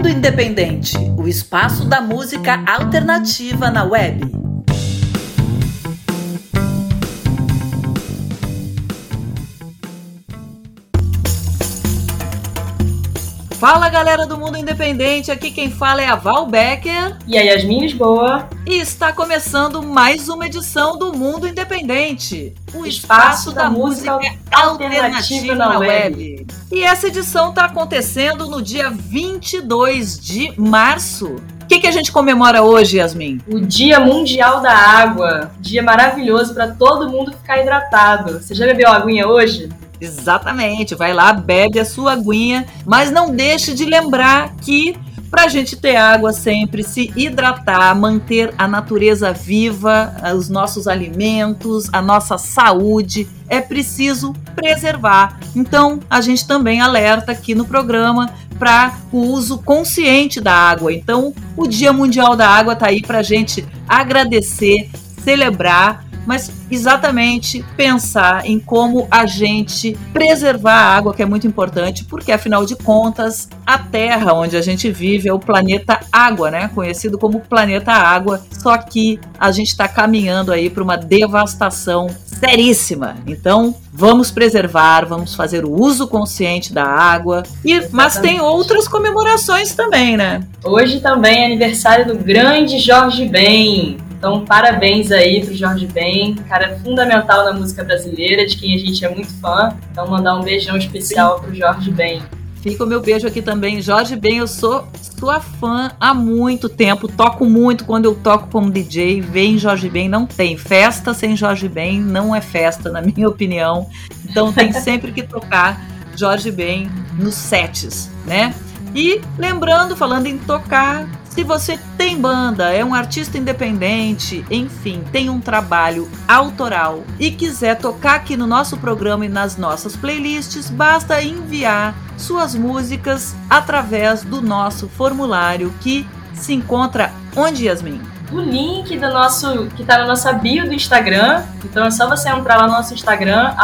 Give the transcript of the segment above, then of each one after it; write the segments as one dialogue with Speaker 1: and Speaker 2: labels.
Speaker 1: Mundo Independente, o espaço da música alternativa na web. Fala galera do Mundo Independente, aqui quem fala é a Val Becker
Speaker 2: e a Yasmin Lisboa.
Speaker 1: E está começando mais uma edição do Mundo Independente,
Speaker 2: o espaço, espaço da, da, música alternativa, alternativa na, web. web.
Speaker 1: E essa edição está acontecendo no dia 22 de março. O que, que a gente comemora hoje, Yasmin?
Speaker 2: O Dia Mundial da Água. Dia maravilhoso para todo mundo ficar hidratado. Você já bebeu aguinha hoje?
Speaker 1: Exatamente, vai lá, bebe a sua aguinha, mas não deixe de lembrar que para a gente ter água sempre, se hidratar, manter a natureza viva, os nossos alimentos, a nossa saúde, é preciso preservar. Então, a gente também alerta aqui no programa para o uso consciente da água. Então, o Dia Mundial da Água está aí para a gente agradecer, celebrar mas exatamente pensar em como a gente preservar a água, que é muito importante, porque afinal de contas, a Terra onde a gente vive é o planeta Água, né? Conhecido como planeta Água, só que a gente está caminhando aí para uma devastação seríssima. Então, vamos preservar, vamos fazer o uso consciente da água. E, mas tem outras comemorações também, né?
Speaker 2: Hoje também é aniversário do grande Jorge Ben. Então, parabéns aí pro Jorge Ben, cara fundamental na música brasileira, de quem a gente é muito fã. Então, mandar um beijão especial pro Jorge Ben.
Speaker 1: Fica o meu beijo aqui também. Jorge Ben, eu sou sua fã há muito tempo. Toco muito quando eu toco como DJ. Vem Jorge Ben, não tem. Festa sem Jorge Ben não é festa, na minha opinião. Então tem sempre que tocar Jorge Ben nos sets, né? E lembrando, falando em tocar, se você tem banda, é um artista independente, enfim, tem um trabalho autoral e quiser tocar aqui no nosso programa e nas nossas playlists, basta enviar suas músicas através do nosso formulário que se encontra onde, Yasmin?
Speaker 2: O link do nosso que está na nossa bio do Instagram. Então é só você entrar lá no nosso Instagram,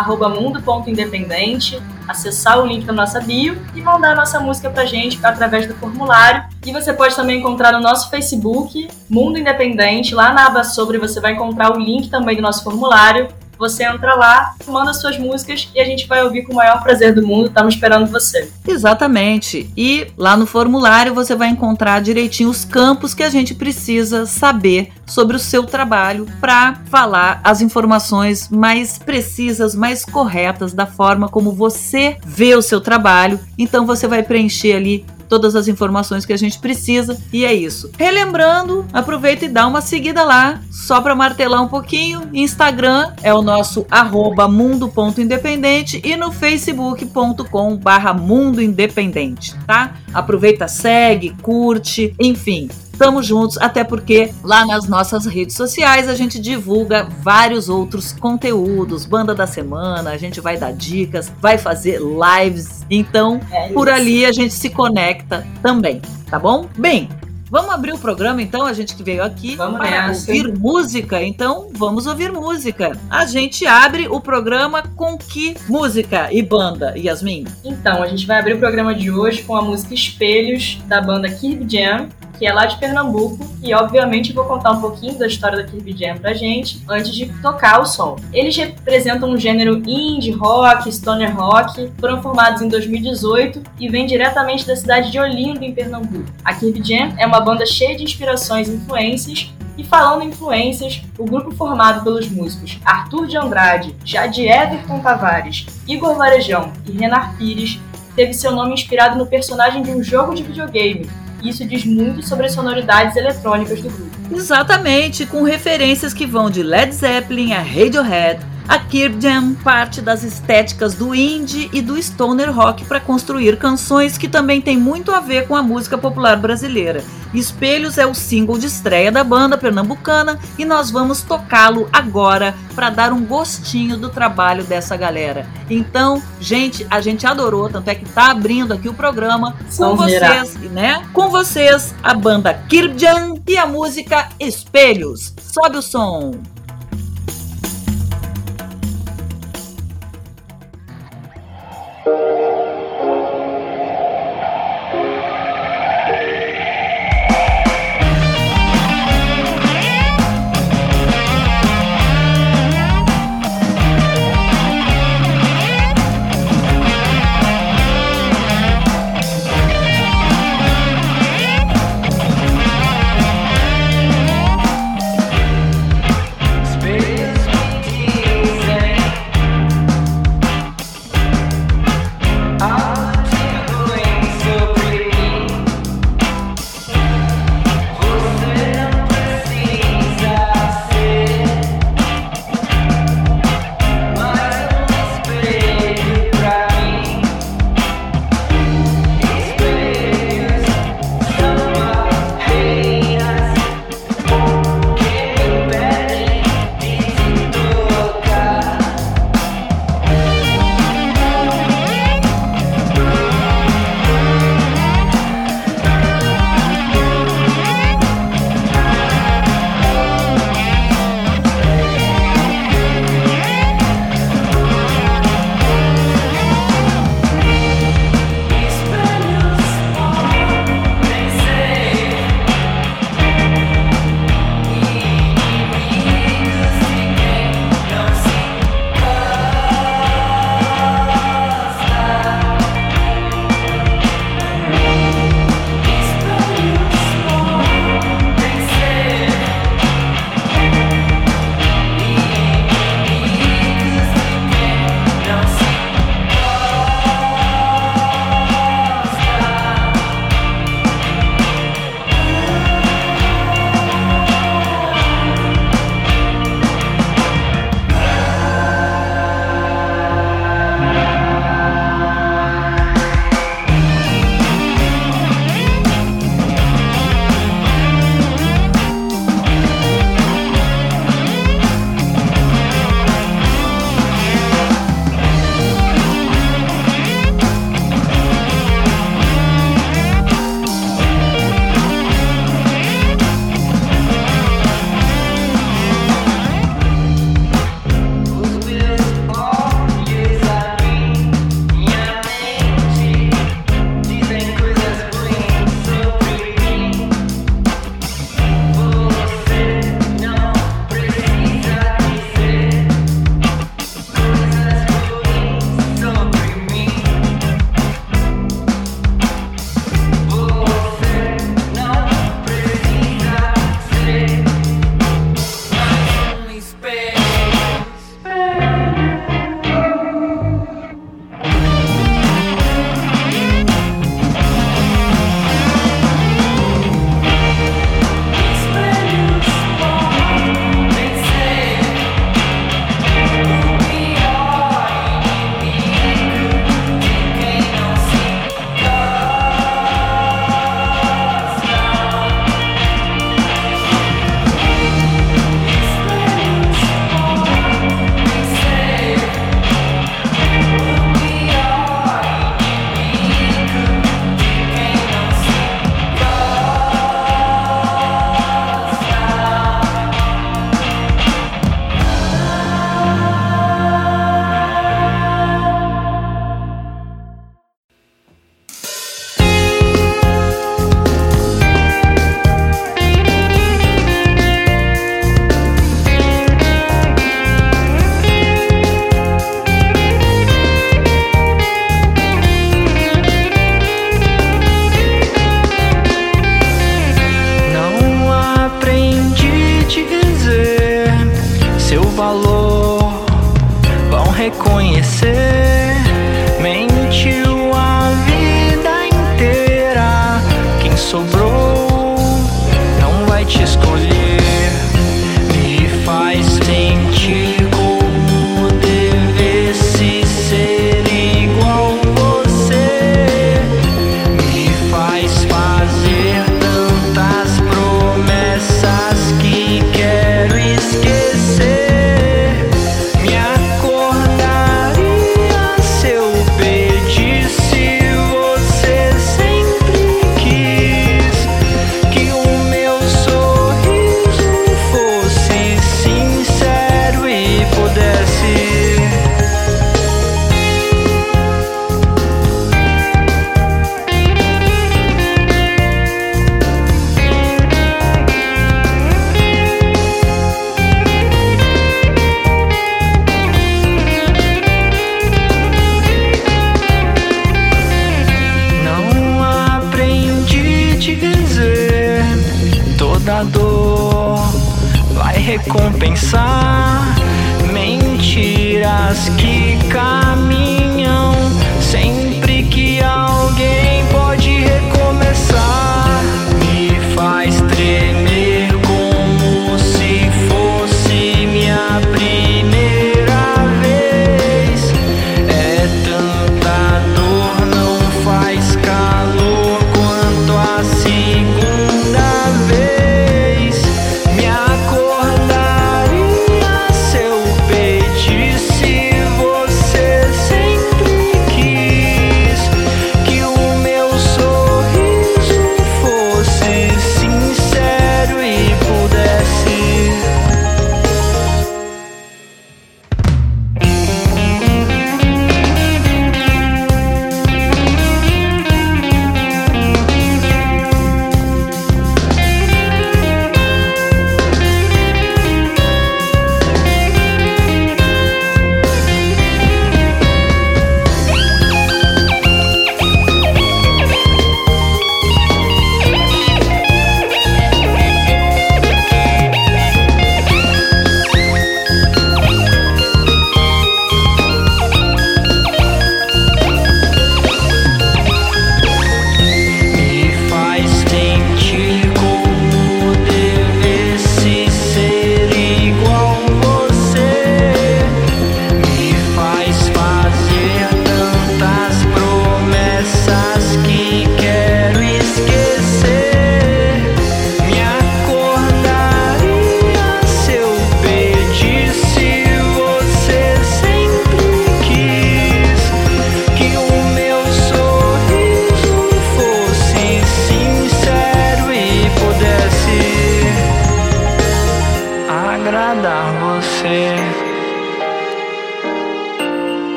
Speaker 2: mundo.independente, acessar o link da nossa bio e mandar a nossa música pra gente através do formulário. E você pode também encontrar no nosso Facebook, Mundo Independente, lá na aba sobre você vai encontrar o link também do nosso formulário. Você entra lá, manda suas músicas e a gente vai ouvir com o maior prazer do mundo. Estamos esperando você.
Speaker 1: Exatamente. E lá no formulário você vai encontrar direitinho os campos que a gente precisa saber sobre o seu trabalho para falar as informações mais precisas, mais corretas da forma como você vê o seu trabalho. Então você vai preencher ali todas as informações que a gente precisa e é isso. Relembrando, aproveita e dá uma seguida lá, só para martelar um pouquinho. Instagram é o nosso arroba mundo.independente e no facebook.com barra mundo independente, tá? Aproveita, segue, curte, enfim, Estamos juntos, até porque lá nas nossas redes sociais a gente divulga vários outros conteúdos, banda da semana, a gente vai dar dicas, vai fazer lives. Então, é por ali a gente se conecta também, tá bom? Bem, Vamos abrir o programa então, a gente que veio aqui
Speaker 2: vamos
Speaker 1: para nessa. ouvir música. Então, vamos ouvir música. A gente abre o programa com que música e banda, Yasmin?
Speaker 2: Então, a gente vai abrir o programa de hoje com a música Espelhos da banda Kirby Jam que é lá de Pernambuco, e obviamente vou contar um pouquinho da história da Kirby Jam pra gente antes de tocar o som. Eles representam um gênero indie rock, stoner rock, foram formados em 2018 e vêm diretamente da cidade de Olinda, em Pernambuco. A Kirby Jam é uma banda cheia de inspirações e influências, e falando em influências, o grupo formado pelos músicos Arthur de Andrade, Jade Everton Tavares, Igor Varejão e Renar Pires teve seu nome inspirado no personagem de um jogo de videogame, isso diz muito sobre as sonoridades eletrônicas do grupo.
Speaker 1: Exatamente, com referências que vão de Led Zeppelin a Radiohead, a Jam parte das estéticas do indie e do stoner rock para construir canções que também têm muito a ver com a música popular brasileira. Espelhos é o single de estreia da banda pernambucana e nós vamos tocá-lo agora para dar um gostinho do trabalho dessa galera. Então, gente, a gente adorou, tanto é que tá abrindo aqui o programa com vocês, né? Com vocês, a banda Jam e a música Espelhos. Sobe o som.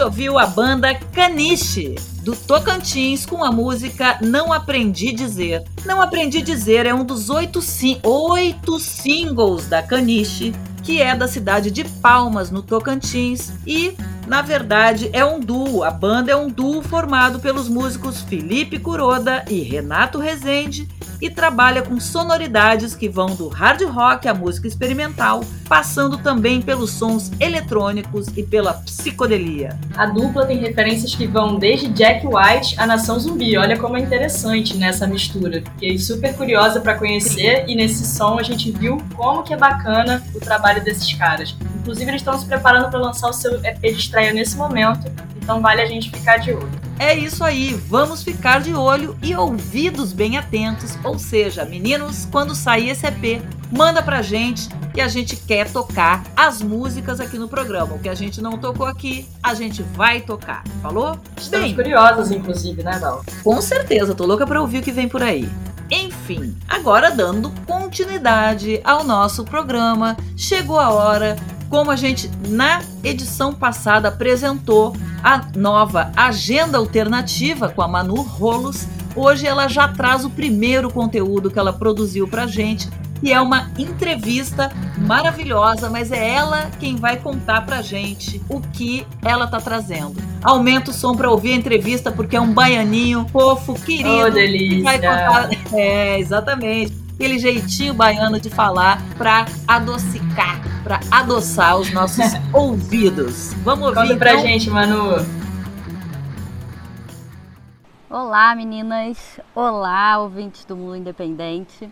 Speaker 1: Gente ouviu a banda Caniche, do Tocantins, com a música Não Aprendi Dizer. Não Aprendi Dizer é um dos oito, oito singles da Caniche, que é da cidade de Palmas, no Tocantins, e, na verdade, é um duo. A banda é um duo formado pelos músicos Felipe Curoda e Renato Rezende, e trabalha com sonoridades que vão do hard rock à música experimental, passando também pelos sons eletrônicos e pela psicodelia.
Speaker 2: A dupla tem referências que vão desde Jack White a Nação Zumbi. Olha como é interessante nessa mistura. Fiquei super curiosa para conhecer e nesse som a gente viu como que é bacana o trabalho desses caras. Inclusive eles estão se preparando para lançar o seu EP de estreia nesse momento, então vale a gente ficar de olho.
Speaker 1: É isso aí, vamos ficar de olho e ouvidos bem atentos. Ou seja, meninos, quando sair esse EP, manda pra gente que a gente quer tocar as músicas aqui no programa. O que a gente não tocou aqui, a gente vai tocar. Falou?
Speaker 2: Estamos
Speaker 1: Bem,
Speaker 2: curiosas, inclusive, né, Val?
Speaker 1: com certeza, tô louca pra ouvir o que vem por aí. Enfim, agora dando continuidade ao nosso programa, chegou a hora, como a gente na edição passada apresentou a nova agenda alternativa com a Manu Rolos, hoje ela já traz o primeiro conteúdo que ela produziu pra gente, que é uma entrevista maravilhosa, mas é ela quem vai contar pra gente o que ela tá trazendo. Aumenta o som pra ouvir a entrevista porque é um baianinho fofo, querido.
Speaker 2: Oh,
Speaker 1: que
Speaker 2: delícia!
Speaker 1: vai contar- É, exatamente. Aquele jeitinho baiano de falar pra adocicar, pra adoçar os nossos ouvidos. Vamos ouvir
Speaker 2: Conta pra
Speaker 1: então?
Speaker 2: gente, Manu.
Speaker 3: Olá, meninas! Olá, ouvintes do Mundo Independente.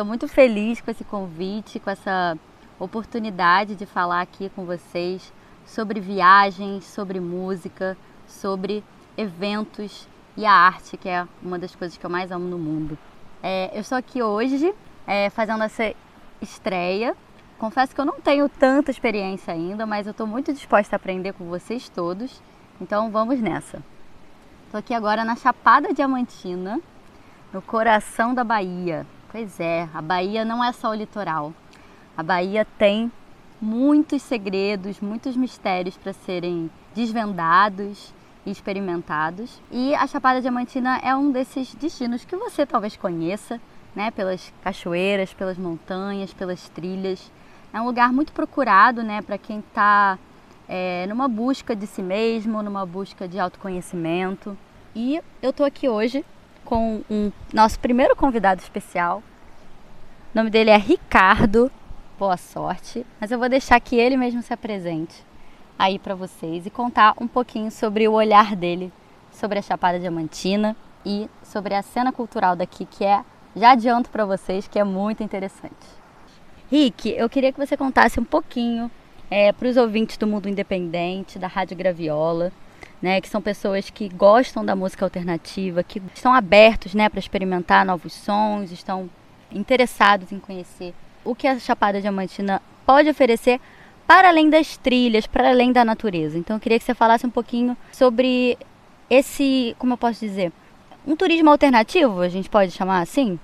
Speaker 3: Estou muito feliz com esse convite, com essa oportunidade de falar aqui com vocês sobre viagens, sobre música, sobre eventos e a arte, que é uma das coisas que eu mais amo no mundo. É, eu estou aqui hoje é, fazendo essa estreia. Confesso que eu não tenho tanta experiência ainda, mas eu estou muito disposta a aprender com vocês todos. Então vamos nessa. Estou aqui agora na Chapada Diamantina, no coração da Bahia. Pois é, a Bahia não é só o litoral. A Bahia tem muitos segredos, muitos mistérios para serem desvendados e experimentados. E a Chapada Diamantina é um desses destinos que você talvez conheça, né, pelas cachoeiras, pelas montanhas, pelas trilhas. É um lugar muito procurado, né, para quem está é, numa busca de si mesmo, numa busca de autoconhecimento. E eu estou aqui hoje com um nosso primeiro convidado especial. O nome dele é Ricardo. Boa sorte. Mas eu vou deixar que ele mesmo se apresente aí para vocês e contar um pouquinho sobre o olhar dele sobre a Chapada Diamantina e sobre a cena cultural daqui, que é, já adianto para vocês, que é muito interessante. Rick, eu queria que você contasse um pouquinho é, para os ouvintes do Mundo Independente, da Rádio Graviola, né, que são pessoas que gostam da música alternativa, que estão abertos né, para experimentar novos sons, estão interessados em conhecer o que a Chapada Diamantina pode oferecer para além das trilhas, para além da natureza. Então eu queria que você falasse um pouquinho sobre esse, como eu posso dizer, um turismo alternativo, a gente pode chamar assim?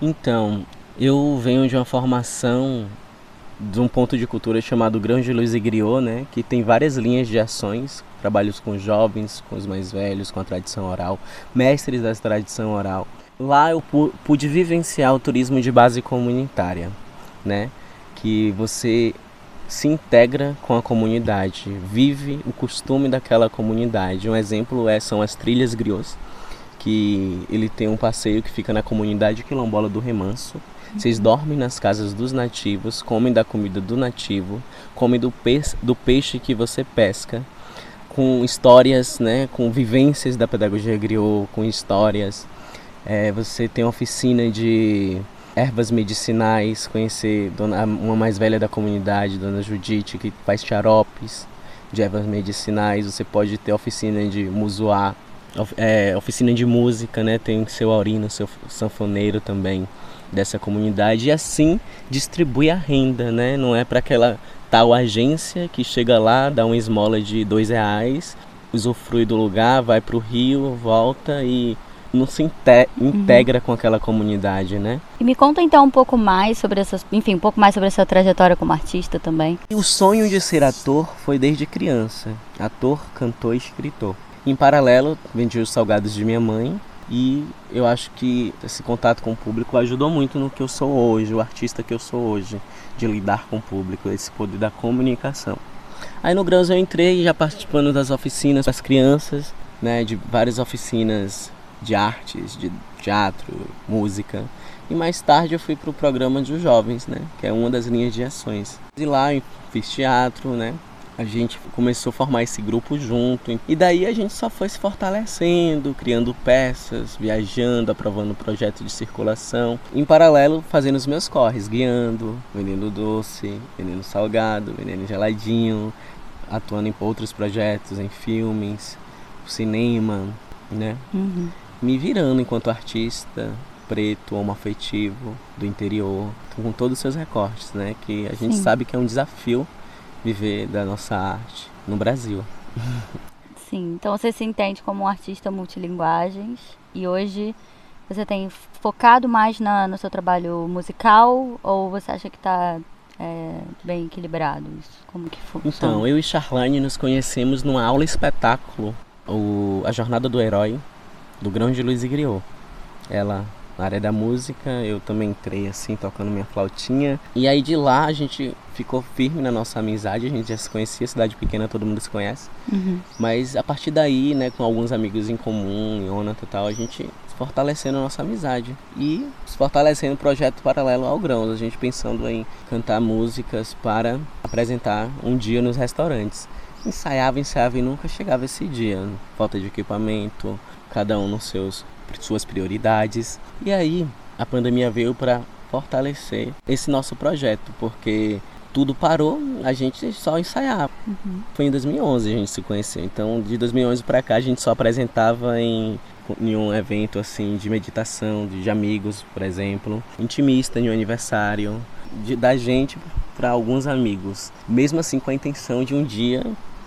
Speaker 4: Então, eu venho de uma formação de um ponto de cultura chamado Grão de Luz e Griot, né, que tem várias linhas de ações, trabalhos com jovens, com os mais velhos, com a tradição oral, mestres da tradição oral. Lá eu pude vivenciar o turismo de base comunitária, né, que você se integra com a comunidade, vive o costume daquela comunidade. Um exemplo é, são as trilhas griots, que ele tem um passeio que fica na comunidade quilombola do Remanso, vocês dormem nas casas dos nativos, comem da comida do nativo, comem do peixe, do peixe que você pesca, com histórias, né, com vivências da pedagogia griot, com histórias. É, você tem oficina de ervas medicinais, conhecer dona, uma mais velha da comunidade, Dona Judite, que faz xaropes de ervas medicinais. Você pode ter oficina de musuá, é, oficina de música, né? Tem seu aurino, seu sanfoneiro também dessa comunidade e assim distribui a renda, né? Não é para aquela tal agência que chega lá, dá uma esmola de dois reais, usufrui do lugar, vai para o rio, volta e não se integra uhum. com aquela comunidade, né?
Speaker 3: E me conta então um pouco mais sobre essas, enfim, um pouco mais sobre essa trajetória como artista também.
Speaker 4: E o sonho de ser ator foi desde criança, ator, cantor escritor. Em paralelo, vendi os salgados de minha mãe e eu acho que esse contato com o público ajudou muito no que eu sou hoje, o artista que eu sou hoje, de lidar com o público, esse poder da comunicação. Aí no Grãos eu entrei já participando das oficinas das crianças, né, de várias oficinas de artes, de teatro, música. E mais tarde eu fui para o programa de jovens, né, que é uma das linhas de ações. E lá eu fiz teatro, né, a gente começou a formar esse grupo junto. E daí a gente só foi se fortalecendo, criando peças, viajando, aprovando projetos de circulação. Em paralelo, fazendo os meus corres, guiando, vendendo doce, vendendo salgado, vendendo geladinho, atuando em outros projetos, em filmes, cinema, né? Uhum. Me virando enquanto artista, preto, homoafetivo, do interior, com todos os seus recortes, né? Que a gente Sim. sabe que é um desafio viver da nossa arte no Brasil.
Speaker 3: Sim, então você se entende como um artista multilinguagens e hoje você tem focado mais na, no seu trabalho musical ou você acha que está é, bem equilibrado? Como que funciona?
Speaker 4: Então, eu e Charlane nos conhecemos numa aula espetáculo, o, A Jornada do Herói, do Grão de Luiz Griot. Ela na área da música, eu também entrei assim, tocando minha flautinha. E aí de lá a gente ficou firme na nossa amizade, a gente já se conhecia, cidade pequena todo mundo se conhece. Uhum. Mas a partir daí, né, com alguns amigos em comum, Iona e tal, a gente fortalecendo a nossa amizade e fortalecendo o projeto paralelo ao Grãos, a gente pensando em cantar músicas para apresentar um dia nos restaurantes. Ensaiava, ensaiava e nunca chegava esse dia. Falta de equipamento, cada um nos seus suas prioridades. E aí a pandemia veio para fortalecer esse nosso projeto, porque tudo parou, a gente só ensaiava. Uhum. Foi em 2011 a gente se conheceu. Então, de 2011 para cá a gente só apresentava em em um evento assim de meditação de, amigos, por exemplo, intimista em um aniversário de, da gente para alguns amigos, mesmo assim com a intenção de um dia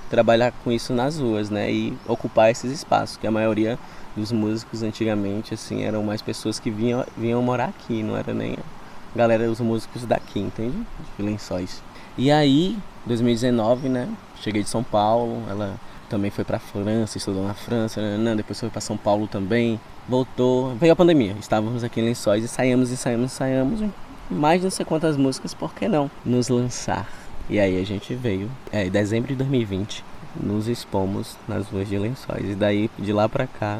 Speaker 4: trabalhar com isso nas ruas, né, e ocupar esses espaços, que a maioria dos músicos antigamente, assim, eram mais pessoas que vinham, vinham morar aqui, não era nem a galera, os músicos daqui, entende? De lençóis. E aí, 2019, né, cheguei de São Paulo, ela também foi para França, estudou na França, nananã, depois foi para São Paulo também, voltou, veio a pandemia, estávamos aqui em Lençóis, ensaiamos, ensaiamos, ensaiamos, mais não sei quantas músicas, por que não nos lançar? E aí a gente veio, é, em dezembro de 2020, nos expomos nas ruas de Lençóis, e daí de lá para cá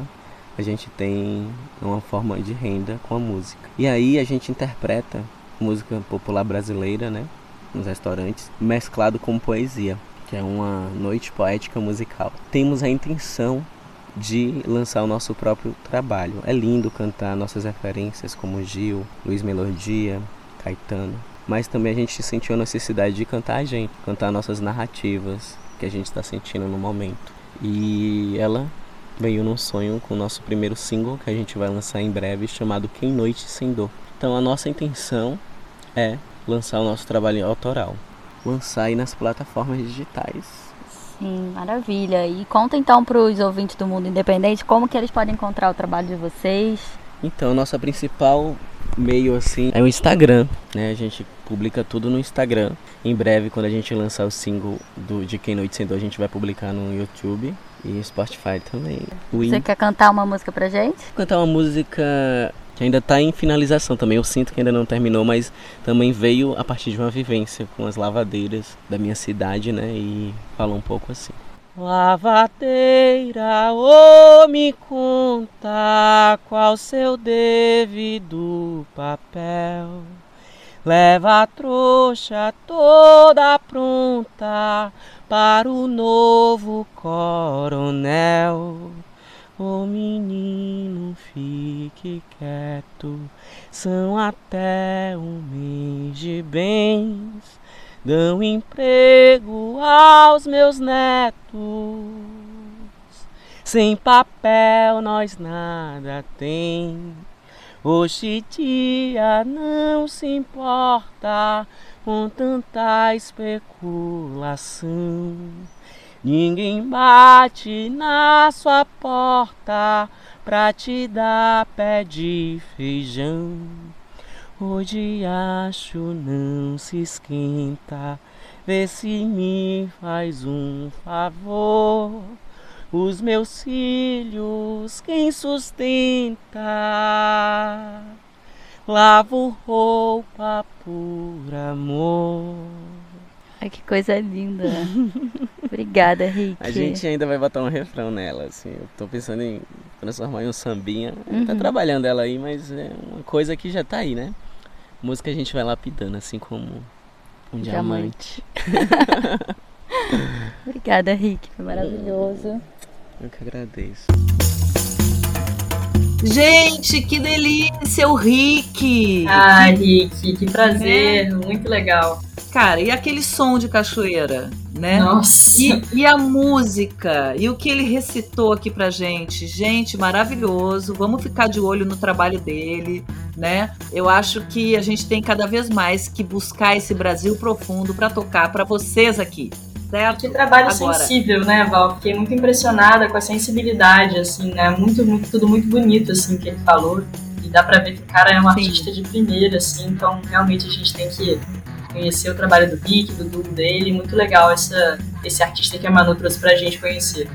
Speaker 4: a gente tem uma forma de renda com a música. E aí a gente interpreta música popular brasileira, né, nos restaurantes, mesclado com poesia que é uma noite poética musical. Temos a intenção de lançar o nosso próprio trabalho. É lindo cantar nossas referências como Gil, Luiz Melodia, Caetano, mas também a gente sentiu a necessidade de cantar a gente, cantar nossas narrativas que a gente está sentindo no momento. E ela veio num sonho com o nosso primeiro single que a gente vai lançar em breve, chamado Quem Noite Sem Dor. Então a nossa intenção é lançar o nosso trabalho autoral lançar aí nas plataformas digitais.
Speaker 3: Sim, maravilha. E conta então para os ouvintes do Mundo Independente como que eles podem encontrar o trabalho de vocês.
Speaker 4: Então, nossa principal meio assim é o Instagram, né? A gente publica tudo no Instagram. Em breve, quando a gente lançar o single do de Quem Noite Sentou, a gente vai publicar no YouTube e Spotify também.
Speaker 3: Você quer cantar uma música pra gente?
Speaker 4: Cantar uma música que ainda está em finalização também. Eu sinto que ainda não terminou, mas também veio a partir de uma vivência com as lavadeiras da minha cidade, né? E fala um pouco assim. Lavadeira, ô oh, me conta qual seu devido papel. Leva a trouxa toda pronta para o novo coronel. Oh, menino, fique quieto, são até um mês de bens, dão emprego aos meus netos. Sem papel nós nada tem. Hoje dia não se importa com tanta especulação. Ninguém bate na sua porta pra te dar pé de feijão. Hoje acho não se esquenta, vê se me faz um favor. Os meus filhos, quem sustenta? Lavo roupa por amor.
Speaker 3: Ai, que coisa linda. Obrigada, Rick.
Speaker 4: A gente ainda vai botar um refrão nela, assim. Eu tô pensando em transformar em um sambinha. Tá uhum. Tá trabalhando ela aí, mas é uma coisa que já tá aí, né? Música a gente vai lapidando, assim como um diamante. diamante.
Speaker 3: Obrigada, Rick. Foi maravilhoso.
Speaker 4: Eu que agradeço.
Speaker 1: Gente, que delícia, o Rick!
Speaker 2: Ah, Rick, que prazer, é. muito legal.
Speaker 1: Cara, e aquele som de cachoeira, né?
Speaker 2: Nossa!
Speaker 1: E, e, a música, e o que ele recitou aqui pra gente. Gente, maravilhoso. Vamos ficar de olho no trabalho dele, né? Eu acho que a gente tem cada vez mais que buscar esse Brasil profundo para tocar para vocês aqui. Certo?
Speaker 2: Que trabalho Agora. sensível, né, Val? Fiquei muito impressionada com a sensibilidade, assim, né? Muito, muito, tudo muito bonito, assim, que ele falou. E dá pra ver que o cara é um Sim. artista de primeira, assim, então realmente a gente tem que conhecer o trabalho do Rick, do Dudu dele. Muito legal essa, esse artista que a Manu trouxe pra gente conhecer.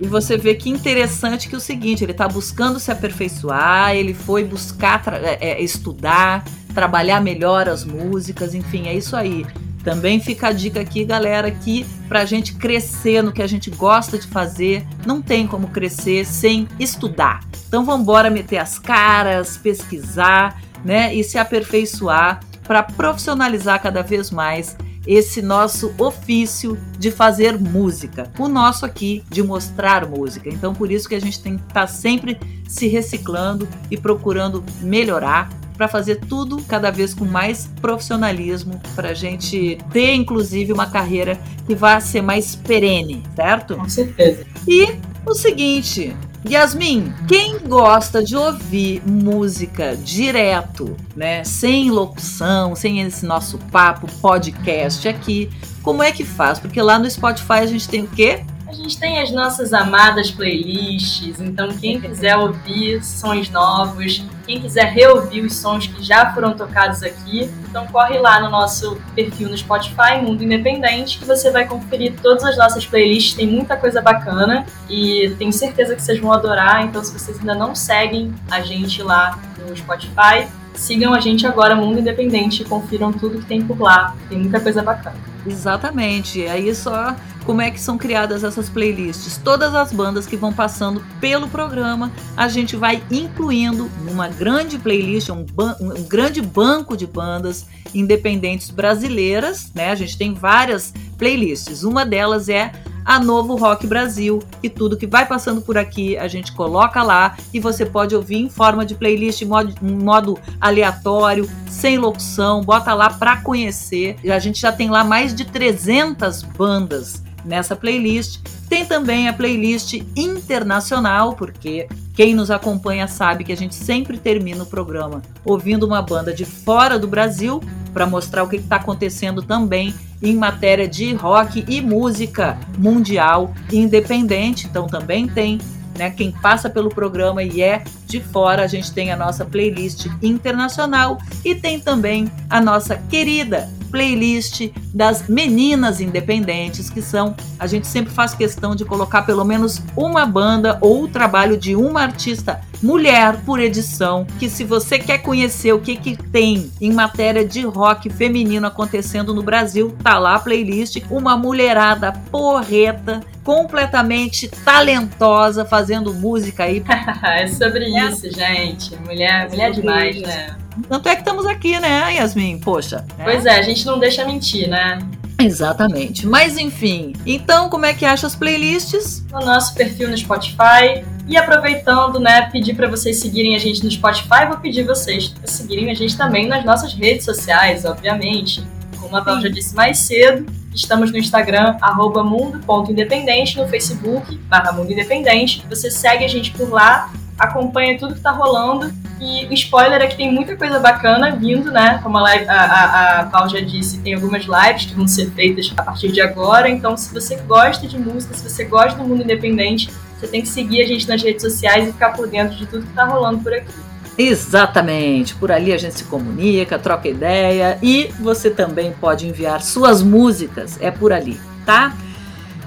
Speaker 1: E você vê que interessante que é o seguinte, ele está buscando se aperfeiçoar, ele foi buscar é, é, estudar, trabalhar melhor as músicas, enfim, é isso aí. Também fica a dica aqui, galera, que para a gente crescer no que a gente gosta de fazer, não tem como crescer sem estudar. Então vamos embora meter as caras, pesquisar, né, e se aperfeiçoar para profissionalizar cada vez mais esse nosso ofício de fazer música, o nosso aqui de mostrar música. Então, por isso que a gente tem que estar tá sempre se reciclando e procurando melhorar para fazer tudo cada vez com mais profissionalismo, para a gente ter, inclusive, uma carreira que vá ser mais perene, certo?
Speaker 2: Com certeza.
Speaker 1: E o seguinte, Yasmin, quem gosta de ouvir música direto, né, sem locução, sem esse nosso papo podcast aqui, como é que faz? Porque lá no Spotify a gente tem o quê?
Speaker 2: A gente tem as nossas amadas playlists, então quem quiser ouvir sons novos, quem quiser reouvir os sons que já foram tocados aqui, então corre lá no nosso perfil no Spotify, Mundo Independente, que você vai conferir todas as nossas playlists, tem muita coisa bacana e tenho certeza que vocês vão adorar. Então, se vocês ainda não seguem a gente lá no Spotify, sigam a gente agora, Mundo Independente, e confiram tudo que tem por lá. Tem muita coisa bacana.
Speaker 1: Exatamente. Aí só como é que são criadas essas playlists. Todas as bandas que vão passando pelo programa, a gente vai incluindo numa grande playlist, um, um grande banco de bandas independentes brasileiras, né? A gente tem várias playlists. Uma delas é a Novo Rock Brasil e tudo que vai passando por aqui a gente coloca lá e você pode ouvir em forma de playlist, em modo, modo aleatório, sem locução, bota lá para conhecer. A gente já tem lá mais de 300 bandas nessa playlist. Tem também a playlist internacional, porque quem nos acompanha sabe que a gente sempre termina o programa ouvindo uma banda de fora do Brasil para mostrar o que está acontecendo também em matéria de rock e música mundial independente. Então também tem né, quem passa pelo programa e é de fora, a gente tem a nossa playlist internacional e tem também a nossa querida playlist das meninas independentes, que são, a gente sempre faz questão de colocar pelo menos uma banda ou o trabalho de uma artista mulher por edição, que se você quer conhecer o que que tem em matéria de rock feminino acontecendo no Brasil, tá lá a playlist, uma mulherada porreta, completamente talentosa, fazendo música aí.
Speaker 2: é sobre isso, gente. Mulher, mulher é demais, né?
Speaker 1: Tanto é que estamos aqui, né, Yasmin? Poxa.
Speaker 2: Né? Pois é, a gente não deixa mentir, né?
Speaker 1: Exatamente. Mas enfim, então como é que acha as playlists?
Speaker 2: No nosso perfil no Spotify. E aproveitando, né, pedir para vocês seguirem a gente no Spotify, vou pedir vocês seguirem a gente também nas nossas redes sociais, obviamente. Como a Val já disse mais cedo, estamos no Instagram, arroba mundo.independente, no Facebook, barra Mundo Independente. Você segue a gente por lá acompanha tudo que tá rolando. E o spoiler é que tem muita coisa bacana vindo, né? Como a, live, a, a, a Paul já disse, tem algumas lives que vão ser feitas a partir de agora. Então, se você gosta de música, se você gosta do mundo independente, você tem que seguir a gente nas redes sociais e ficar por dentro de tudo que tá rolando por aqui.
Speaker 1: Exatamente, por ali a gente se comunica, troca ideia e você também pode enviar suas músicas, é por ali, tá?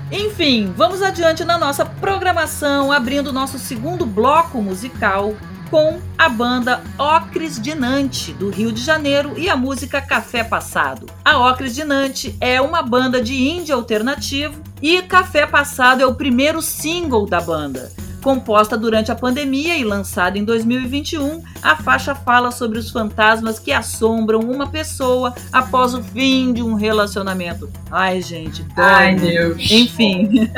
Speaker 1: Enfim, vamos adiante na nossa programação, abrindo nosso segundo bloco musical com a banda Ocres Dinante, do Rio de Janeiro, e a música Café Passado. A Ocres Dinante é uma banda de indie alternativo e Café Passado é o primeiro single da banda. Composta durante a pandemia e lançada em 2021, a faixa fala sobre os fantasmas que assombram uma pessoa após o fim de um relacionamento. Ai, gente, dói.
Speaker 2: Ai, Deus.
Speaker 1: Enfim.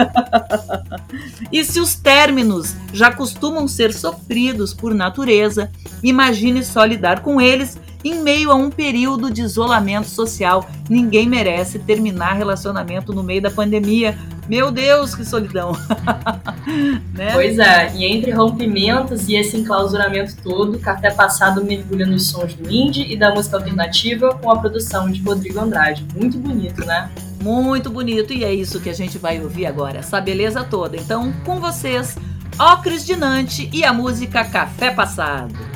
Speaker 1: e se os términos já costumam ser sofridos por natureza, imagine só lidar com eles em meio a um período de isolamento social. Ninguém merece terminar relacionamento no meio da pandemia. Meu Deus, que solidão!
Speaker 2: né? Pois é, e entre rompimentos e esse enclausuramento todo, Café Passado mergulha nos sons do indie e da música alternativa com a produção de Rodrigo Andrade. Muito bonito, né?
Speaker 1: Muito bonito, e é isso que a gente vai ouvir agora, essa beleza toda. Então, com vocês, Ocres Dinante e a música Café Passado.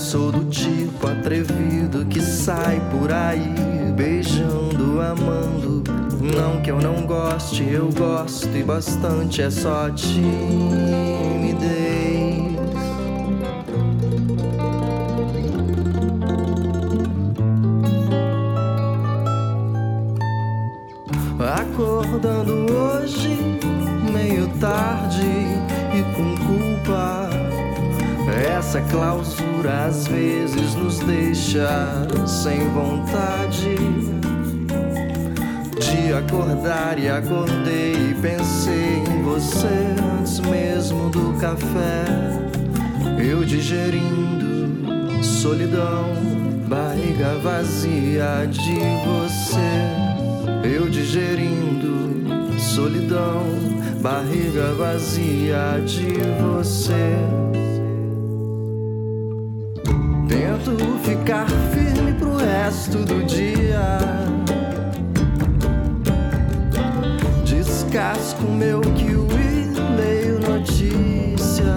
Speaker 5: Sou do tipo atrevido que sai por aí beijando, amando. Não que eu não goste, eu gosto e bastante, é só timidez. Acordando hoje, meio tarde Essa clausura às vezes nos deixa sem vontade de acordar e acordei e pensei em você antes mesmo do café. Eu digerindo solidão, barriga vazia de você. Eu digerindo solidão, barriga vazia de você. Tento ficar firme pro resto do dia. Descasco meu kiwi, leio notícias.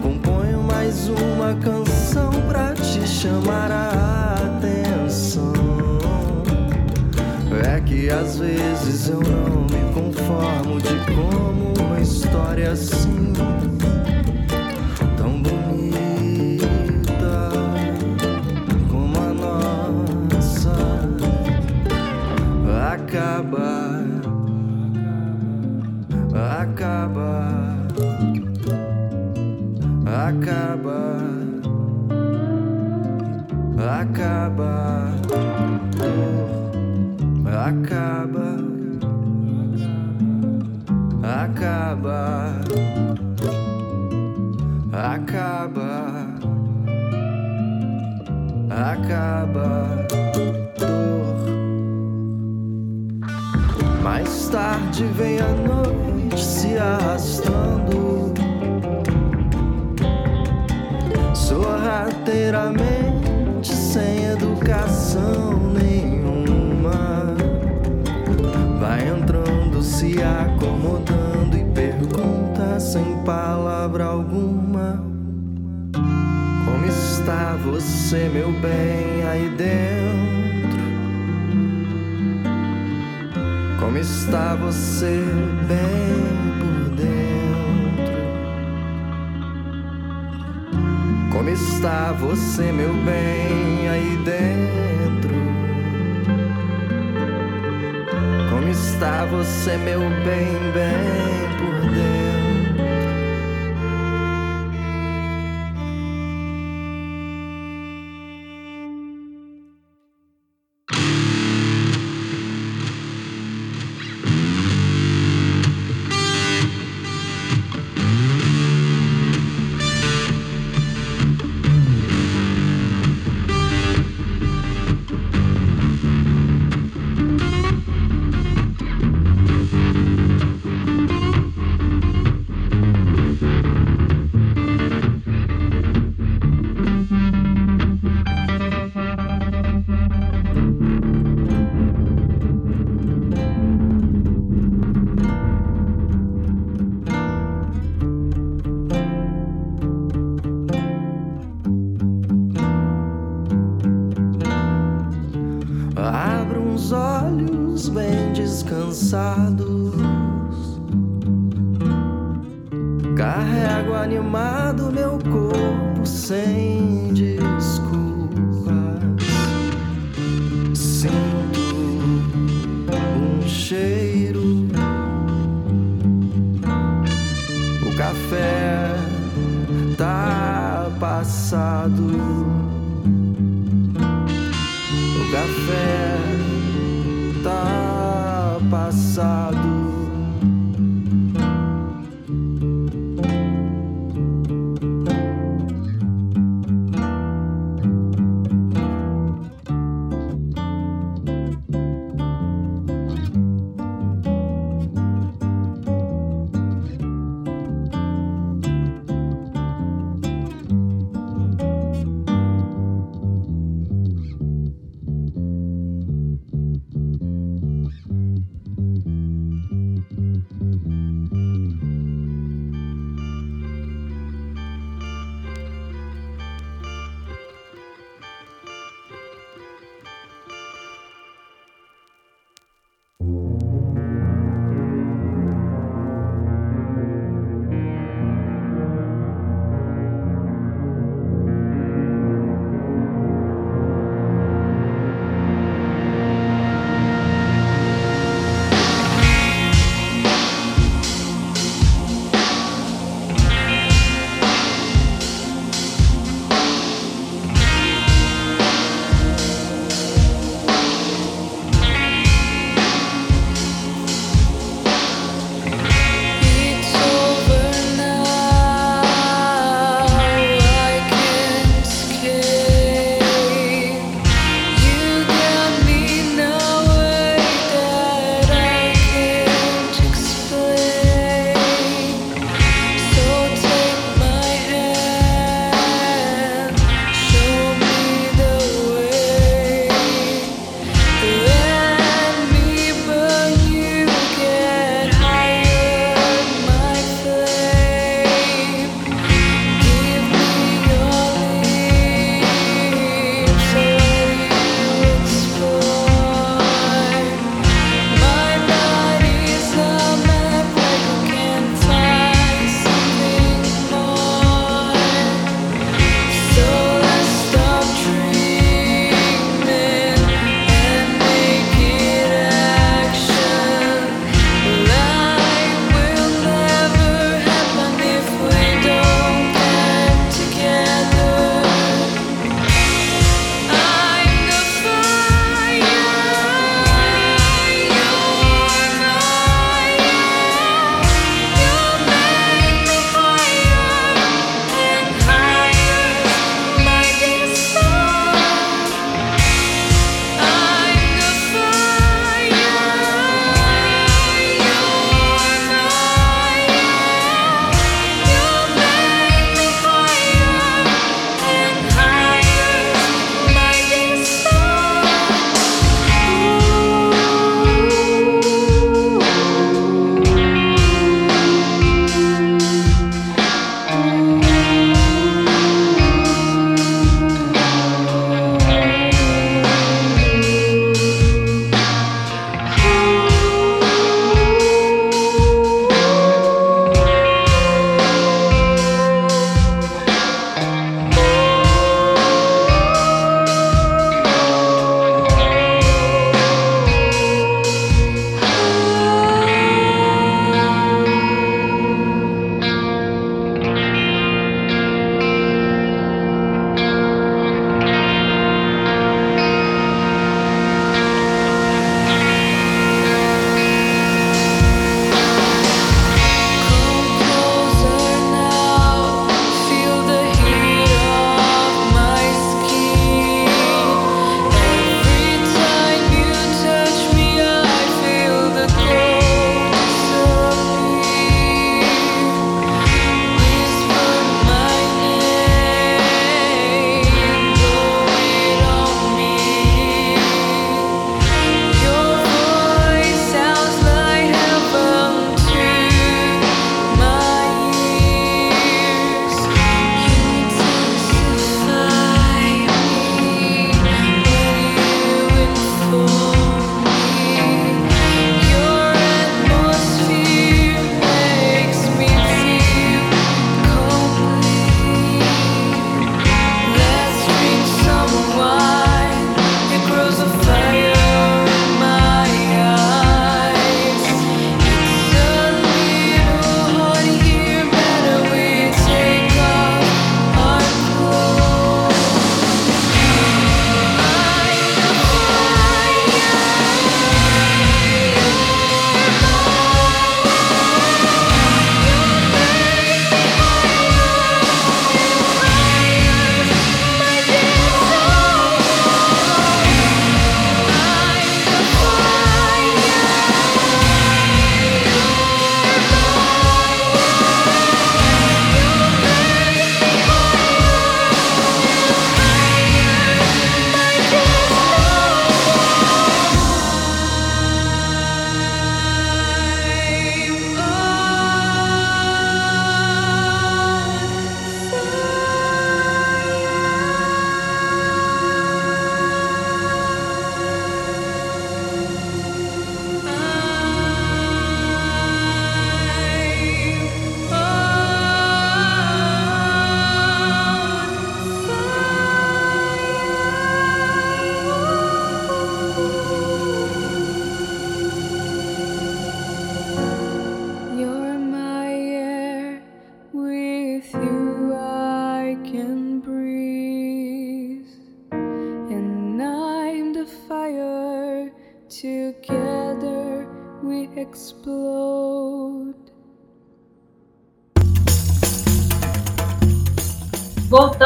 Speaker 5: Componho mais uma canção pra te chamar a atenção. É que às vezes eu não me conformo de como uma história assim, acaba, acaba. Acaba, acaba, acaba, acaba. Mais tarde vem a noite se arrastando você, meu bem, aí dentro? Como está você, bem por dentro? Como está você, meu bem, aí dentro? Como está você, meu bem, bem por dentro? O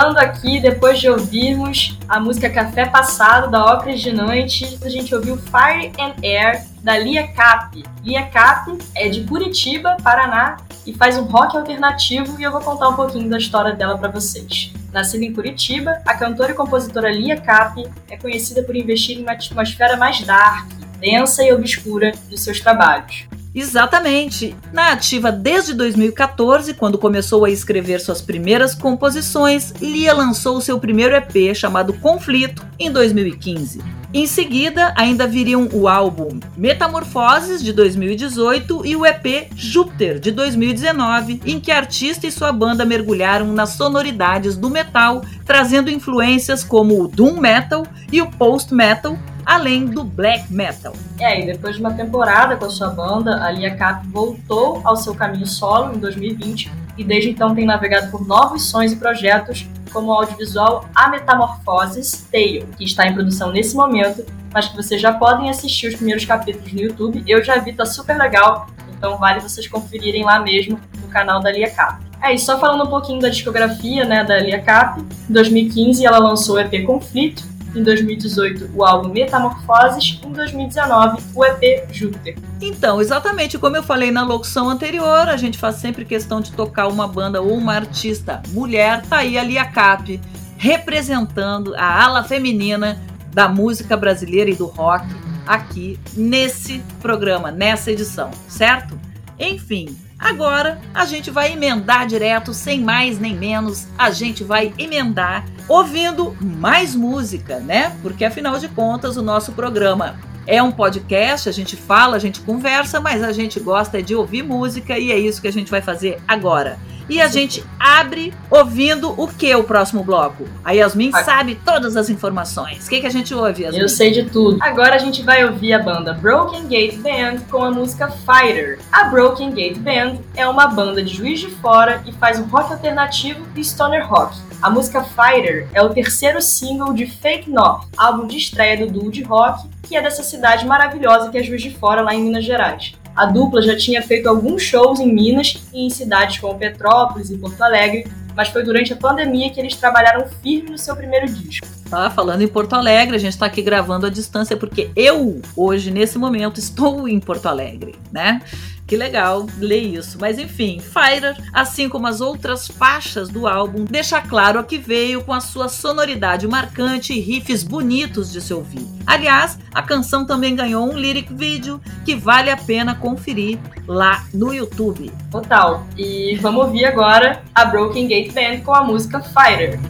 Speaker 2: Voltando aqui, depois de ouvirmos a música Café Passado, da Ocres de Noite, a gente ouviu Fire and Air, da Lia Cap. Lia Cap é de Curitiba, Paraná, e faz um rock alternativo, e eu vou contar um pouquinho da história dela para vocês. Nascida em Curitiba, a cantora e compositora Lia Cap é conhecida por investir em uma atmosfera mais dark, densa e obscura de seus trabalhos.
Speaker 1: Exatamente. Na ativa desde 2014, quando começou a escrever suas primeiras composições, Lia lançou seu primeiro EP chamado Conflito em 2015. Em seguida, ainda viriam o álbum Metamorfoses de 2018 e o EP Júpiter de 2019, em que a artista e sua banda mergulharam nas sonoridades do metal, trazendo influências como o doom metal e o post metal, além do black metal.
Speaker 2: É, e depois de uma temporada com a sua banda, a Lia Cap voltou ao seu caminho solo em 2020 e desde então tem navegado por novos sons e projetos, como o audiovisual A Metamorfoses Tale, que está em produção nesse momento, mas que vocês já podem assistir os primeiros capítulos no YouTube. Eu já vi, tá super legal, então vale vocês conferirem lá mesmo no canal da Lia Cap. É, e só falando um pouquinho da discografia né, da Lia Cap, em 2015 ela lançou o EP Conflito, em 2018 o álbum Metamorfoses, em 2019 o EP Júpiter.
Speaker 1: Então, exatamente como eu falei na locução anterior, a gente faz sempre questão de tocar uma banda ou uma artista mulher, tá aí a Lia Cap representando a ala feminina da música brasileira e do rock aqui nesse programa, nessa edição, certo? Enfim, agora a gente vai emendar direto, sem mais nem menos, a gente vai emendar ouvindo mais música, né? Porque afinal de contas, o nosso programa é um podcast, a gente fala, a gente conversa, mas a gente gosta de ouvir música e é isso que a gente vai fazer agora. E a gente abre ouvindo o que o próximo bloco? A Yasmin sabe todas as informações. O que, que a gente ouve, Yasmin?
Speaker 2: Eu sei de tudo. Agora a gente vai ouvir a banda Broken Gate Band com a música Fighter. A Broken Gate Band é uma banda de Juiz de Fora e faz um rock alternativo e stoner rock. A música Fighter é o terceiro single de Fake North, álbum de estreia do duo de rock, que é dessa cidade maravilhosa que é Juiz de Fora, lá em Minas Gerais. A dupla já tinha feito alguns shows em Minas e em cidades como Petrópolis e Porto Alegre, mas foi durante a pandemia que eles trabalharam firme no seu primeiro disco.
Speaker 1: Tá falando em Porto Alegre, a gente está aqui gravando à distância porque eu, hoje, nesse momento, estou em Porto Alegre, né? Que legal ler isso. Mas enfim, Fire, assim como as outras faixas do álbum, deixa claro a que veio com a sua sonoridade marcante e riffs bonitos de se ouvir. Aliás, a canção também ganhou um lyric video que vale a pena conferir lá no YouTube.
Speaker 2: Total. E vamos ouvir agora a Broken Gate Band com a música Fighter.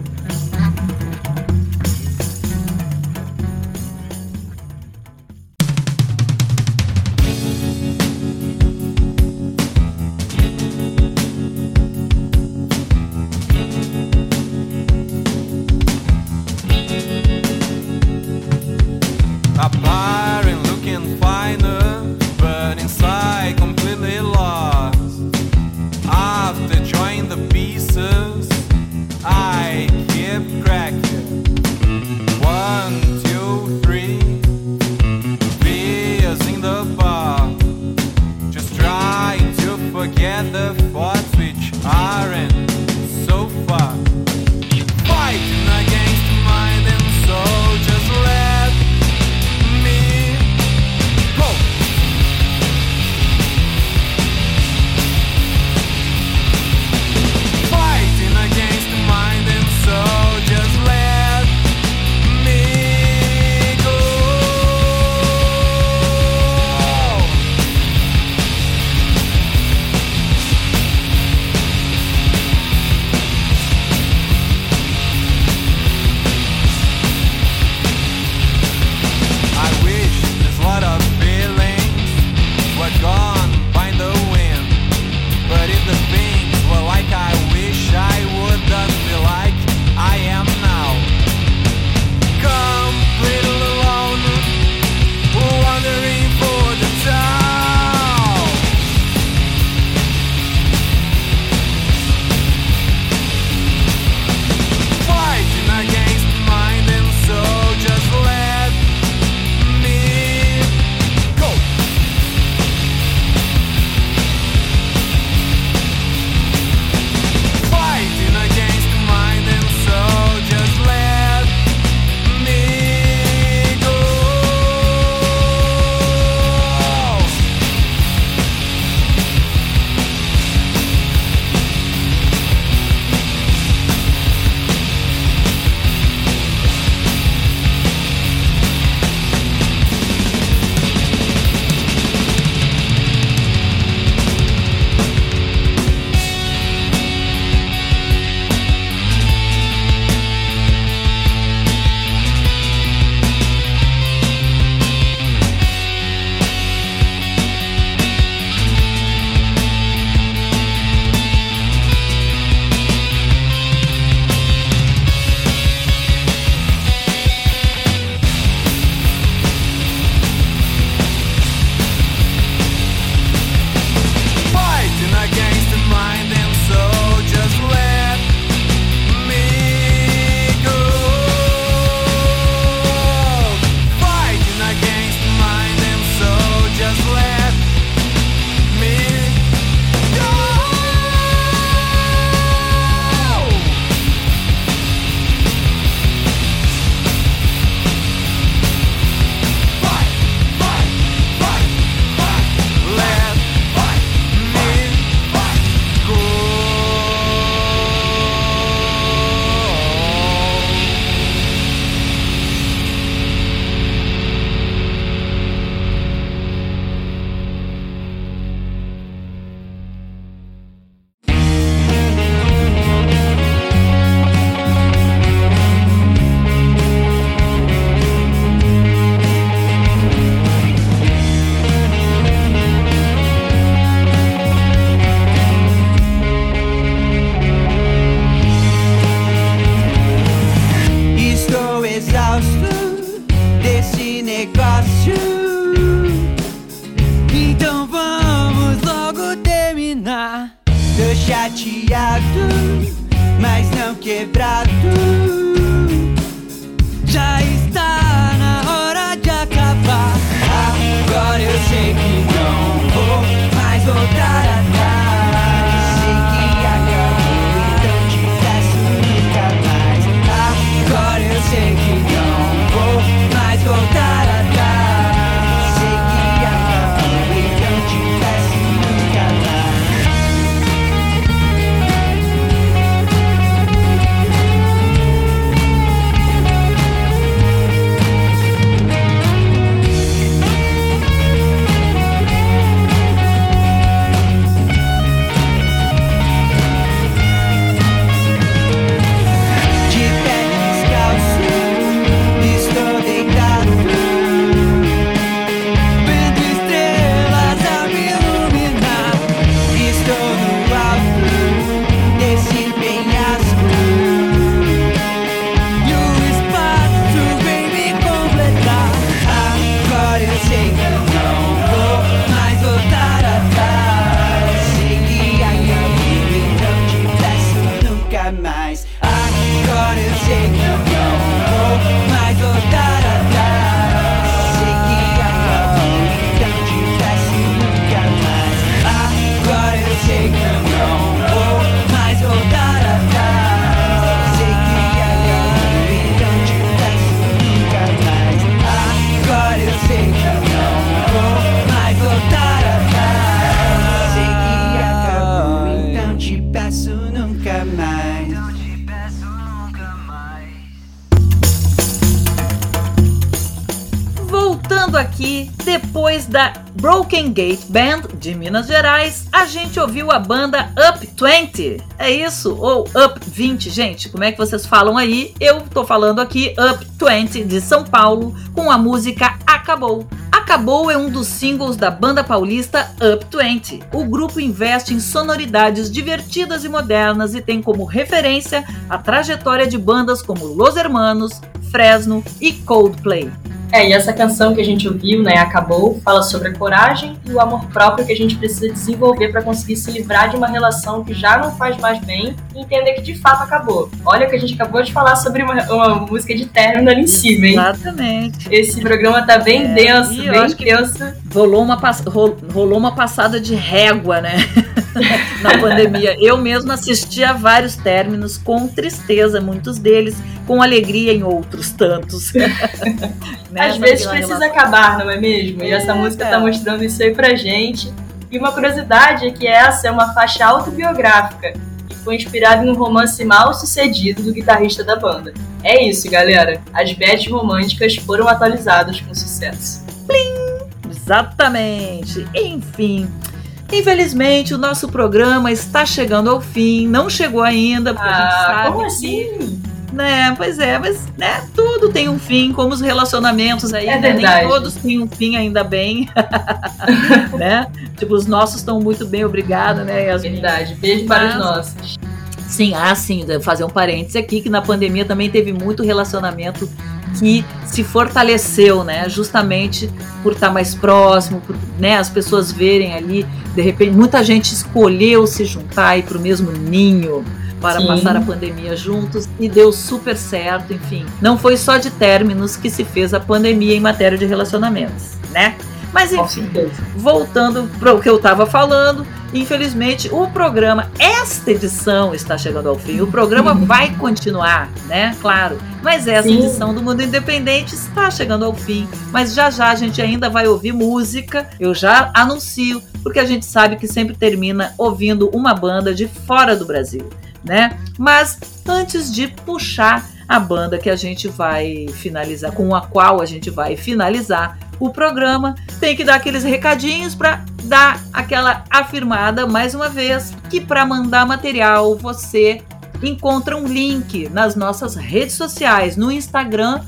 Speaker 1: Gate Band de Minas Gerais, a gente ouviu a banda Up 20. É isso? Ou Up 20, gente? Como é que vocês falam aí? Eu tô falando aqui Up 20 de São Paulo com a música Acabou. Acabou é um dos singles da banda paulista Up 20. O grupo investe em sonoridades divertidas e modernas e tem como referência a trajetória de bandas como Los Hermanos, Fresno e Coldplay.
Speaker 2: É, e essa canção que a gente ouviu, né, Acabou, fala sobre a coragem e o amor próprio que a gente precisa desenvolver para conseguir se livrar de uma relação que já não faz mais bem e entender que de fato acabou. Olha que a gente acabou de falar sobre uma, uma música de término ali em cima, hein?
Speaker 1: Exatamente.
Speaker 2: Esse programa tá bem
Speaker 1: É,
Speaker 2: denso, bem denso.
Speaker 1: Rolou uma, rolou uma passada de régua, né? Na pandemia. Eu mesma assisti a vários términos com tristeza, muitos deles, com alegria em outros tantos. Né?
Speaker 2: Às vezes precisa
Speaker 1: relação-
Speaker 2: acabar, não é mesmo? E essa
Speaker 1: É,
Speaker 2: música
Speaker 1: cara.
Speaker 2: tá mostrando isso aí pra gente. E uma curiosidade é que essa é uma faixa autobiográfica e foi inspirada em um romance mal sucedido do guitarrista da banda. É isso, galera. As bets românticas foram atualizadas com sucesso.
Speaker 1: Exatamente. Enfim. Infelizmente, o nosso programa está chegando ao fim. Não chegou ainda, porque a gente
Speaker 2: Ah,
Speaker 1: sabe
Speaker 2: como assim?
Speaker 1: Né, pois é, mas né, tudo tem um fim, como os relacionamentos aí,
Speaker 2: É
Speaker 1: né, nem todos têm um fim ainda bem, né? Tipo, os nossos estão muito bem, obrigada, né? Yasmin?
Speaker 2: Verdade. Beijo para os nossos.
Speaker 1: Sim, ah, sim, fazer um parênteses aqui, que na pandemia também teve muito relacionamento que se fortaleceu, né? Justamente por estar mais próximo, por né, as pessoas verem ali, de repente, muita gente escolheu se juntar e para o mesmo ninho para
Speaker 2: Sim.
Speaker 1: passar a pandemia juntos e deu super certo, enfim. Não foi só de términos que se fez a pandemia em matéria de relacionamentos, né? Mas enfim, voltando para o que eu estava falando, infelizmente o programa, esta edição está chegando ao fim. O programa vai continuar, né? Claro. Mas essa
Speaker 2: Sim.
Speaker 1: edição do Mundo Independente está chegando ao fim. Mas já já a gente ainda vai ouvir música. Eu já anuncio, porque a gente sabe que sempre termina ouvindo uma banda de fora do Brasil, né? Mas antes de puxar a banda que a gente vai finalizar, com a qual a gente vai finalizar o programa, tem que dar aqueles recadinhos para dar aquela afirmada mais uma vez que para mandar material você encontra um link nas nossas redes sociais, no Instagram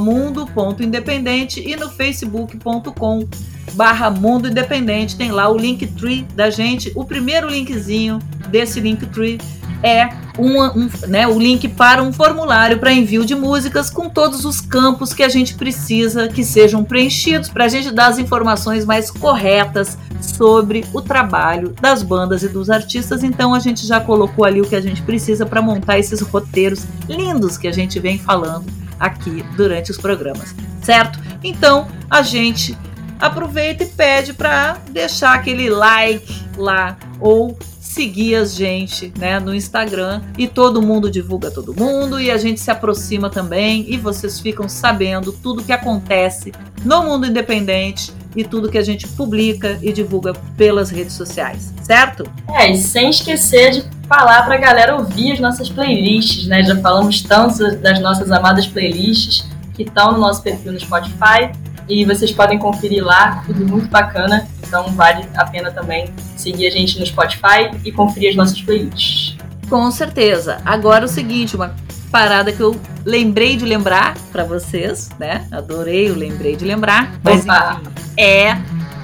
Speaker 1: mundo.independente e no facebook.com barra Mundo Independente. Tem lá o Linktree da gente. O primeiro linkzinho desse Linktree é um, um, né, o link para um formulário para envio de músicas com todos os campos que a gente precisa que sejam preenchidos para a gente dar as informações mais corretas sobre o trabalho das bandas e dos artistas. Então a gente já colocou ali o que a gente precisa para montar esses roteiros lindos que a gente vem falando aqui durante os programas, certo? Então a gente aproveita e pede para deixar aquele like lá ou seguir a gente, né, no Instagram e todo mundo divulga todo mundo e a gente se aproxima também e vocês ficam sabendo tudo que acontece no mundo independente e tudo que a gente publica e divulga pelas redes sociais, certo?
Speaker 2: É, e sem esquecer de falar pra galera ouvir as nossas playlists, né? Já falamos tanto das nossas amadas playlists que estão no nosso perfil no Spotify e vocês podem conferir lá, tudo muito bacana. Então vale a pena também seguir a gente no Spotify e conferir as nossas playlists.
Speaker 1: Com certeza. Agora o seguinte, uma parada que eu lembrei de lembrar para vocês, né? Adorei o lembrei de lembrar, mas
Speaker 2: Opa.
Speaker 1: enfim, é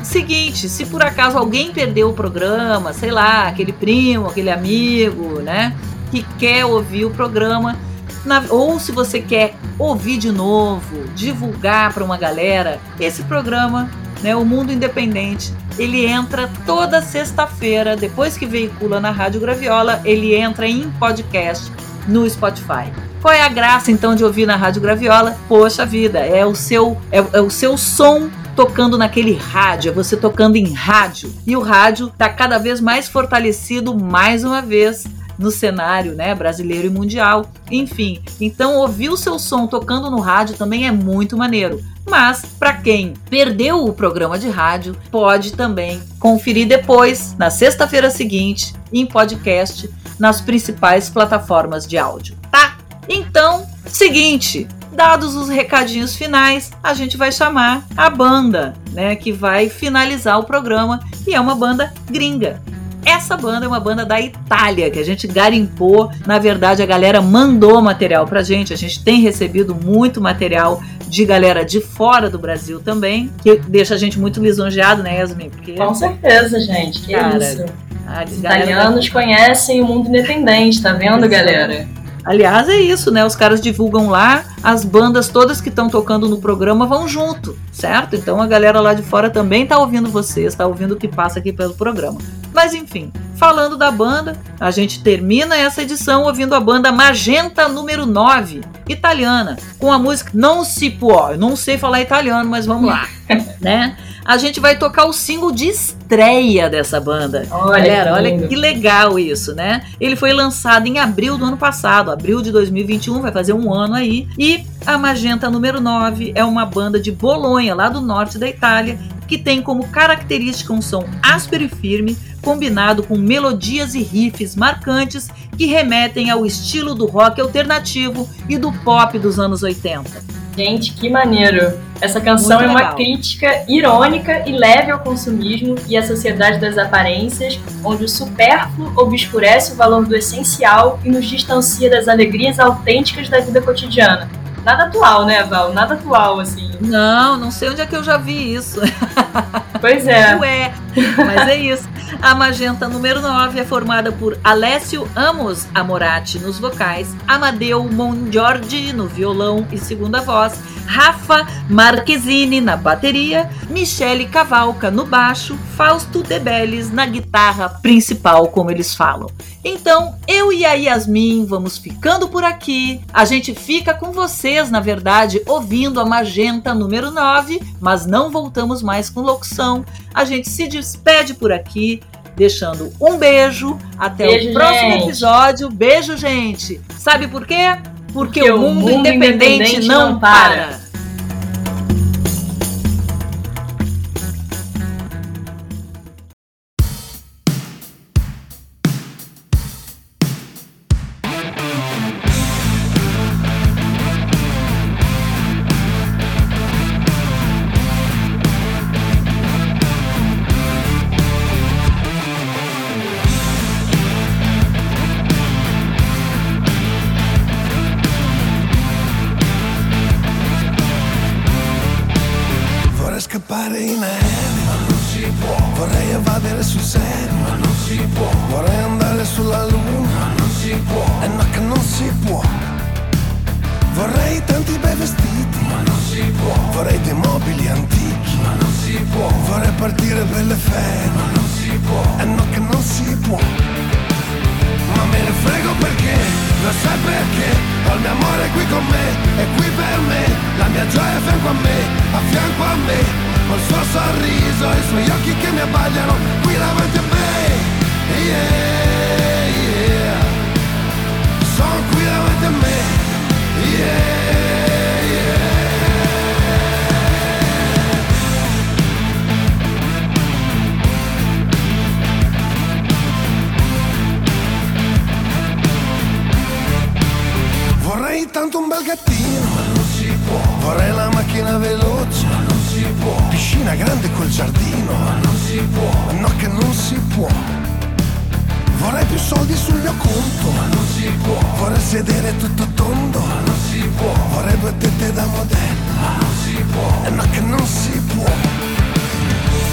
Speaker 1: o seguinte, se por acaso alguém perdeu o programa, sei lá, aquele primo, aquele amigo, né, que quer ouvir o programa, na- ou se você quer ouvir de novo, divulgar para uma galera, esse programa, né, o Mundo Independente, ele entra toda sexta-feira, depois que veicula na Rádio Graviola, ele entra em podcast no Spotify. Qual é a graça então de ouvir na Rádio Graviola? Poxa vida, é o seu é, é o seu som tocando naquele rádio, é você tocando em rádio. E o rádio está cada vez mais fortalecido mais uma vez no cenário, né, brasileiro e mundial. Enfim, então ouvir o seu som tocando no rádio também é muito maneiro. Mas para quem perdeu o programa de rádio, pode também conferir depois, na sexta-feira seguinte, em podcast, nas principais plataformas de áudio, tá? Então, seguinte, dados os recadinhos finais, a gente vai chamar a banda, né, que vai finalizar o programa e é uma banda gringa. Essa banda é uma banda da Itália que a gente garimpou. Na verdade, a galera mandou material pra gente. A gente tem recebido muito material de galera de fora do Brasil também, que deixa a gente muito lisonjeado, né, Yasmin? Porque
Speaker 2: Com certeza, gente. Que
Speaker 1: Cara,
Speaker 2: isso. Os
Speaker 1: galera-
Speaker 2: italianos conhecem o mundo independente, tá vendo, galera?
Speaker 1: Aliás, é isso, né? Os caras divulgam lá, as bandas todas que estão tocando no programa vão junto, certo? Então a galera lá de fora também tá ouvindo vocês, tá ouvindo o que passa aqui pelo programa. Mas enfim, falando da banda, a gente termina essa edição ouvindo a banda Magenta número 9, italiana, com a música Non si può. Eu não sei falar italiano, mas vamos lá, né? A gente vai tocar o single de estreia dessa banda.
Speaker 2: Olha,
Speaker 1: Galera,
Speaker 2: que
Speaker 1: olha que legal isso, né? Ele foi lançado em abril do ano passado, abril de 2021, vai fazer um ano aí. E a Magenta número 9 é uma banda de Bolonha, lá do norte da Itália, que tem como característica um som áspero e firme, combinado com melodias e riffs marcantes que remetem ao estilo do rock alternativo e do pop dos anos 80.
Speaker 2: Gente, que maneiro. Essa canção é uma crítica irônica e leve ao consumismo e à sociedade das aparências, onde o supérfluo obscurece o valor do essencial e nos distancia das alegrias autênticas da vida cotidiana. Nada atual, né, Val? Nada atual, assim.
Speaker 1: Não, não sei onde é que eu já vi isso.
Speaker 2: Pois é.
Speaker 1: Ué, mas é isso. A Magenta número 9 é formada por Alessio Amos Amorati nos vocais, Amadeu Mongiorgi no violão e segunda voz, Rafa Marquezine na bateria, Michele Cavalca no baixo, Fausto Debeles na guitarra principal, como eles falam. Então, eu e a Yasmin vamos ficando por aqui. A gente fica com na verdade, ouvindo a Magenta número 9, mas não voltamos mais com locução. A gente se despede por aqui, deixando um beijo. Até
Speaker 2: Beijo,
Speaker 1: o próximo
Speaker 2: gente.
Speaker 1: episódio. Beijo, gente. Sabe por quê? Porque,
Speaker 2: Porque
Speaker 1: o mundo, independente, não para.
Speaker 6: caffè sedere tutto tondo, ma non si può. Vorrei due tette da modello, ma non si può. E no che non si può.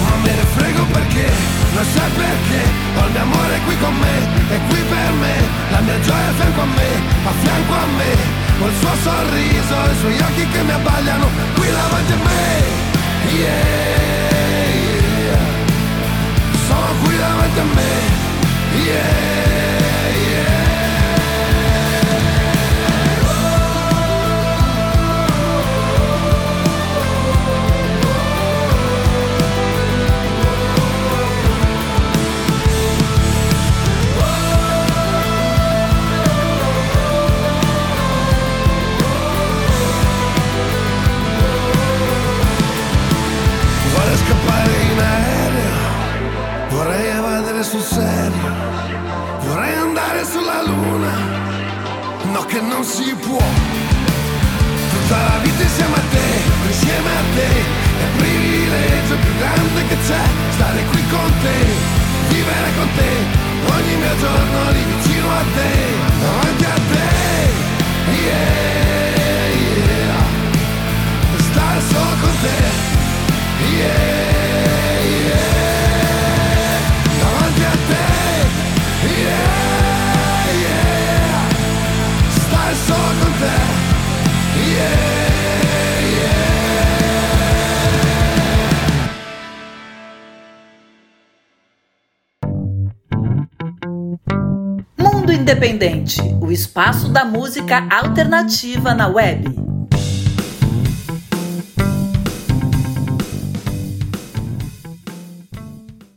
Speaker 6: Ma me ne frego perché, lo sai perché? Ho il mio amore qui con me, è qui per me. La mia gioia a fianco a me, a fianco a me. Col suo sorriso i suoi occhi che mi abbagliano. Qui davanti a me. Yeah, yeah. Sono qui davanti a me. Yeah, che non si può. Tutta la vita insieme a te, insieme a te, è il privilegio più grande che c'è, stare qui con te, vivere con te, ogni mio giorno lì vicino a te, davanti a te, yeah,
Speaker 1: Independente, o espaço da música alternativa na web.